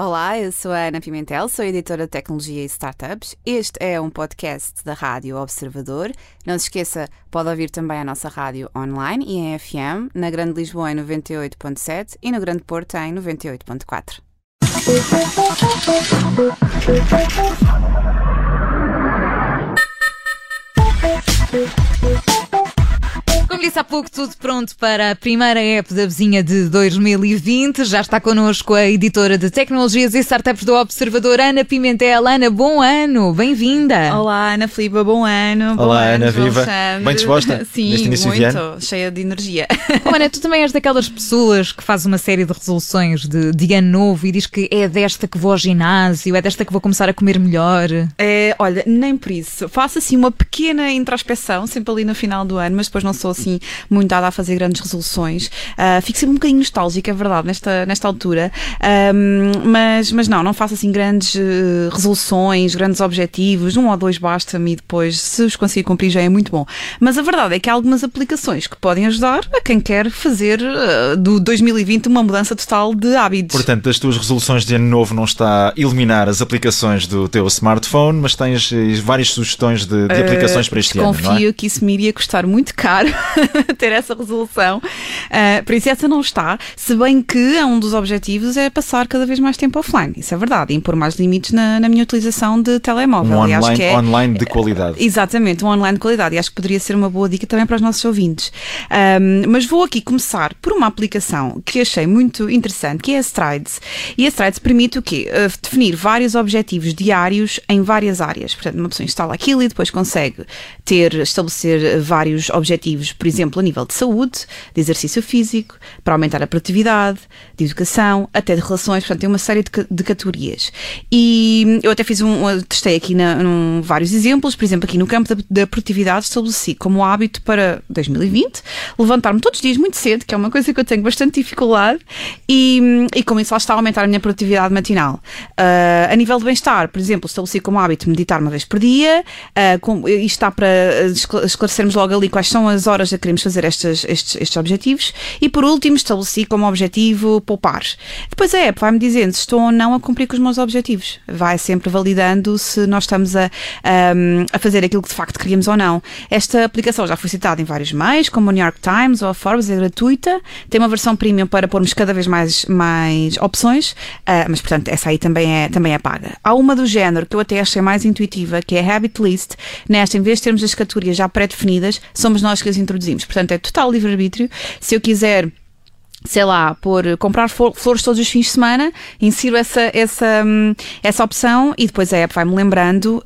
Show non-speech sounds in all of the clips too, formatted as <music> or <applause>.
Olá, eu sou a Ana Pimentel, sou editora de tecnologia e startups. Este é um podcast da Rádio Observador. Não se esqueça, pode ouvir também a nossa rádio online e em FM, na Grande Lisboa em 98.7 e no Grande Porto em 98.4. Como disse há pouco, tudo pronto para a primeira app da vizinha de 2020. Já está connosco a editora de tecnologias e startups do Observador, Ana Pimentel. Ana, bom ano, bem-vinda. Olá, Ana Filipa, bom ano. Olá, bom Ana, ano, viva. Alexandre. Bem disposta <laughs> Sim, neste início de muito, ano? cheia de energia. Oh, Ana, tu também és daquelas pessoas que faz uma série de resoluções de, de ano novo e diz que é desta que vou ao ginásio, é desta que vou começar a comer melhor. É, olha, nem por isso. Faço assim uma pequena introspeção, sempre ali no final do ano, mas depois não sou assim muito dada a fazer grandes resoluções. Ah, fico sempre um bocadinho nostálgica, é verdade, nesta, nesta altura. Ahm, mas, mas não, não faço assim grandes eh, resoluções, grandes objetivos. Um ou dois basta-me e depois, se os conseguir cumprir, já é muito bom. Mas a verdade é que há algumas aplicações que podem ajudar a quem quer fazer eh, do 2020 uma mudança total de hábitos. Portanto, das tuas resoluções de ano novo não está a eliminar as aplicações do teu smartphone, mas tens eh, várias sugestões de, de aplicações para este ano, não é? Confio que isso me iria custar muito caro <laughs> <laughs> ter essa resolução. Por isso, essa não está. Se bem que um dos objetivos é passar cada vez mais tempo offline. Isso é verdade. E impor mais limites na, na minha utilização de telemóvel. Um E online, é- online de qualidade. Exatamente, um online de qualidade. E acho que poderia ser uma boa dica também para os nossos ouvintes. Um, mas vou aqui começar por uma aplicação que achei muito interessante, que é a Strides. E a Strides permite o quê? Uh, definir vários objetivos diários em várias áreas. Portanto, uma pessoa instala aquilo e depois consegue ter, estabelecer vários objetivos, por exemplo, a nível de saúde, de exercício físico, para aumentar a produtividade, de educação, até de relações. Portanto, tem uma série de, de categorias. E eu até fiz um, testei aqui na, num, vários exemplos, por exemplo, aqui no campo da, da produtividade, estabeleci como hábito para 2020 levantar-me todos os dias muito cedo, que é uma coisa que eu tenho bastante dificuldade, e, e com isso lá está a aumentar a minha produtividade matinal. Ah, a nível de bem-estar, por exemplo, estabeleci como hábito meditar uma vez por dia, ah, com, isto está para escla- esclarecermos logo ali quais são as horas a que queremos fazer estes, estes objetivos, e por último estabeleci como objetivo poupar. Depois a app vai-me dizendo se estou ou não a cumprir com os meus objetivos. Vai sempre validando se nós estamos a, ahm, a fazer aquilo que de facto queríamos ou não. Esta aplicação já foi citada em vários meios, como o New York Times ou a Forbes, é gratuita. Tem uma versão premium para pormos cada vez mais, mais opções, ah, mas portanto essa aí também é, também é paga. Há uma do género que eu até achei mais intuitiva, que é a Habit List. Nesta, em vez de termos as categorias já pré-definidas, somos nós que as introduzimos. Portanto, é total livre-arbítrio. Se eu quiser sei lá, por comprar flor- flores todos os fins de semana, insiro essa, essa, hum, essa opção e depois a app vai-me lembrando,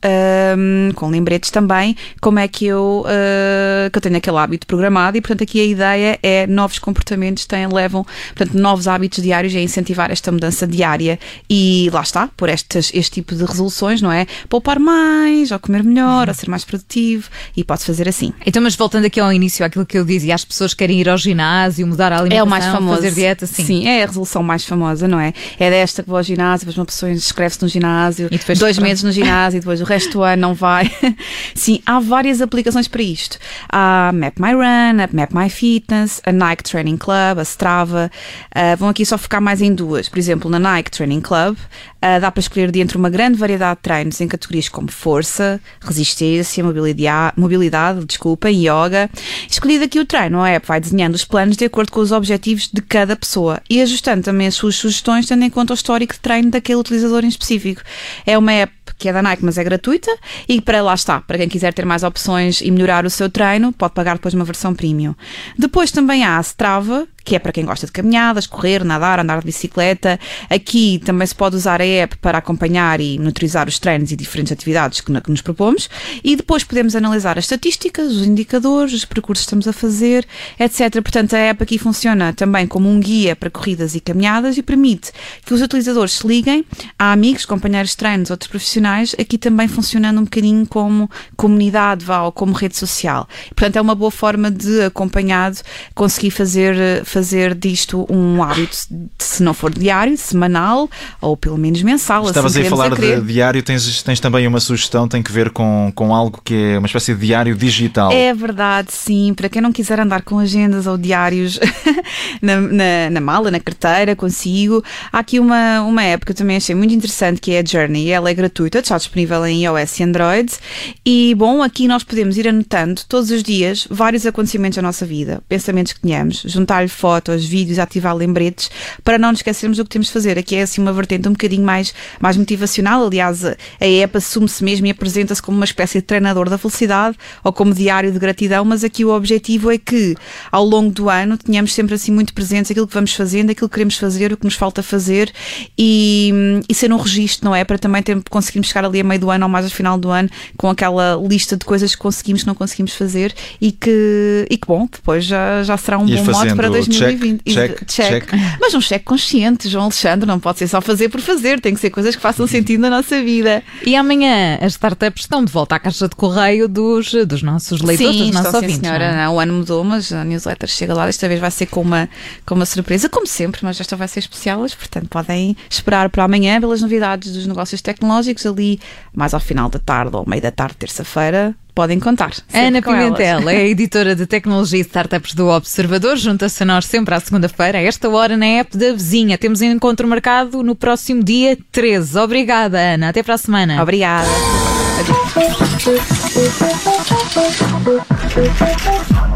hum, com lembretes também, como é que eu, uh, que eu tenho aquele hábito programado e, portanto, aqui a ideia é novos comportamentos têm, levam, portanto, novos hábitos diários e a incentivar esta mudança diária e lá está, por estas, este tipo de resoluções, não é? Poupar mais, ou comer melhor, ou ser mais produtivo e pode fazer assim. Então, mas voltando aqui ao início, àquilo que eu dizia, as pessoas querem ir ao ginásio, mudar a alimentação, É o mais famoso. Fazer dieta, sim. Sim, é a resolução mais famosa, não é? É desta que vou ao ginásio, depois uma pessoa inscreve-se no ginásio, E depois dois pronto. meses no ginásio e depois o resto do ano não vai. <laughs> Sim, há várias aplicações para isto. Há a Map My Run, a Map My Fitness, a Nike Training Club, a Strava. Ah, vão aqui só focar mais em duas. Por exemplo, na Nike Training Club, ah, dá para escolher de entre uma grande variedade de treinos em categorias como força, resistência, mobilidade, mobilidade desculpa, e yoga. Escolhido aqui o treino, a app vai desenhando os planos de acordo com os objetivos de cada pessoa e ajustando também as suas sugestões, tendo em conta o histórico de treino daquele utilizador em específico. É uma app que é da Nike, mas é gratuita e para lá está, para quem quiser ter mais opções e melhorar o seu treino, pode pagar depois uma versão premium. Depois também há a Strava, que é para quem gosta de caminhadas, correr, nadar, andar de bicicleta. Aqui também se pode usar a app para acompanhar e monitorizar os treinos e diferentes atividades que, nos propomos. E depois podemos analisar as estatísticas, os indicadores, os percursos que estamos a fazer, etc. Portanto, a app aqui funciona também como um guia para corridas e caminhadas e permite que os utilizadores se liguem a amigos, companheiros de treinos, outros profissionais, aqui também funcionando um bocadinho como comunidade, vá, ou como rede social. Portanto, é uma boa forma de, acompanhado, conseguir fazer, fazer disto um hábito, se não for diário, semanal ou pelo menos mensal. Estavas assim a falar queremos de diário, tens, tens também uma sugestão, tem que ver com, com algo que é uma espécie de diário digital. É verdade, sim. Para quem não quiser andar com agendas ou diários <laughs> na, na, na mala, na carteira, consigo, há aqui uma, uma app que eu também achei muito interessante que é a Journey. Ela é gratuita, está disponível em iOS e Android. E, bom, aqui nós podemos ir anotando todos os dias vários acontecimentos da nossa vida, pensamentos que tenhamos, juntar-lhe fotos, vídeos, ativar lembretes, para não nos esquecermos do que temos de fazer. Aqui é assim uma vertente um bocadinho mais, mais motivacional. Aliás, a app assume-se mesmo e apresenta-se como uma espécie de treinador da felicidade ou como diário de gratidão, mas aqui o objetivo é que ao longo do ano tenhamos sempre assim muito presentes aquilo que vamos fazendo, aquilo que queremos fazer, o que nos falta fazer e, e ser um registro, não é? Para também ter, conseguirmos chegar ali a meio do ano ou mais ao final do ano com aquela lista de coisas que conseguimos, que não conseguimos fazer e que, e que bom, depois já, já será um Ir bom modo para 2020. Check, E- check, check. Mas um cheque consciente, João Alexandre, não pode ser só fazer por fazer, tem que ser coisas que façam sentido na nossa vida. E amanhã as startups estão de volta à caixa de correio dos, dos nossos leitores, sim, dos nossos estou, sim, ouvintes. senhora. não é? Não, o ano mudou, mas a newsletter chega lá. Desta vez vai ser com uma, com uma surpresa, como sempre, mas esta vai ser especial. Portanto, podem esperar para amanhã pelas novidades dos negócios tecnológicos ali, mais ao final da tarde ou meio da tarde, terça-feira. Podem contar. Ana. Pimentel é editora de tecnologia e startups do Observador. Junta-se a nós sempre à segunda-feira, a esta hora, na app da vizinha. Temos um encontro marcado no próximo dia 13. Obrigada, Ana. Até para a semana. Obrigada. Adeus.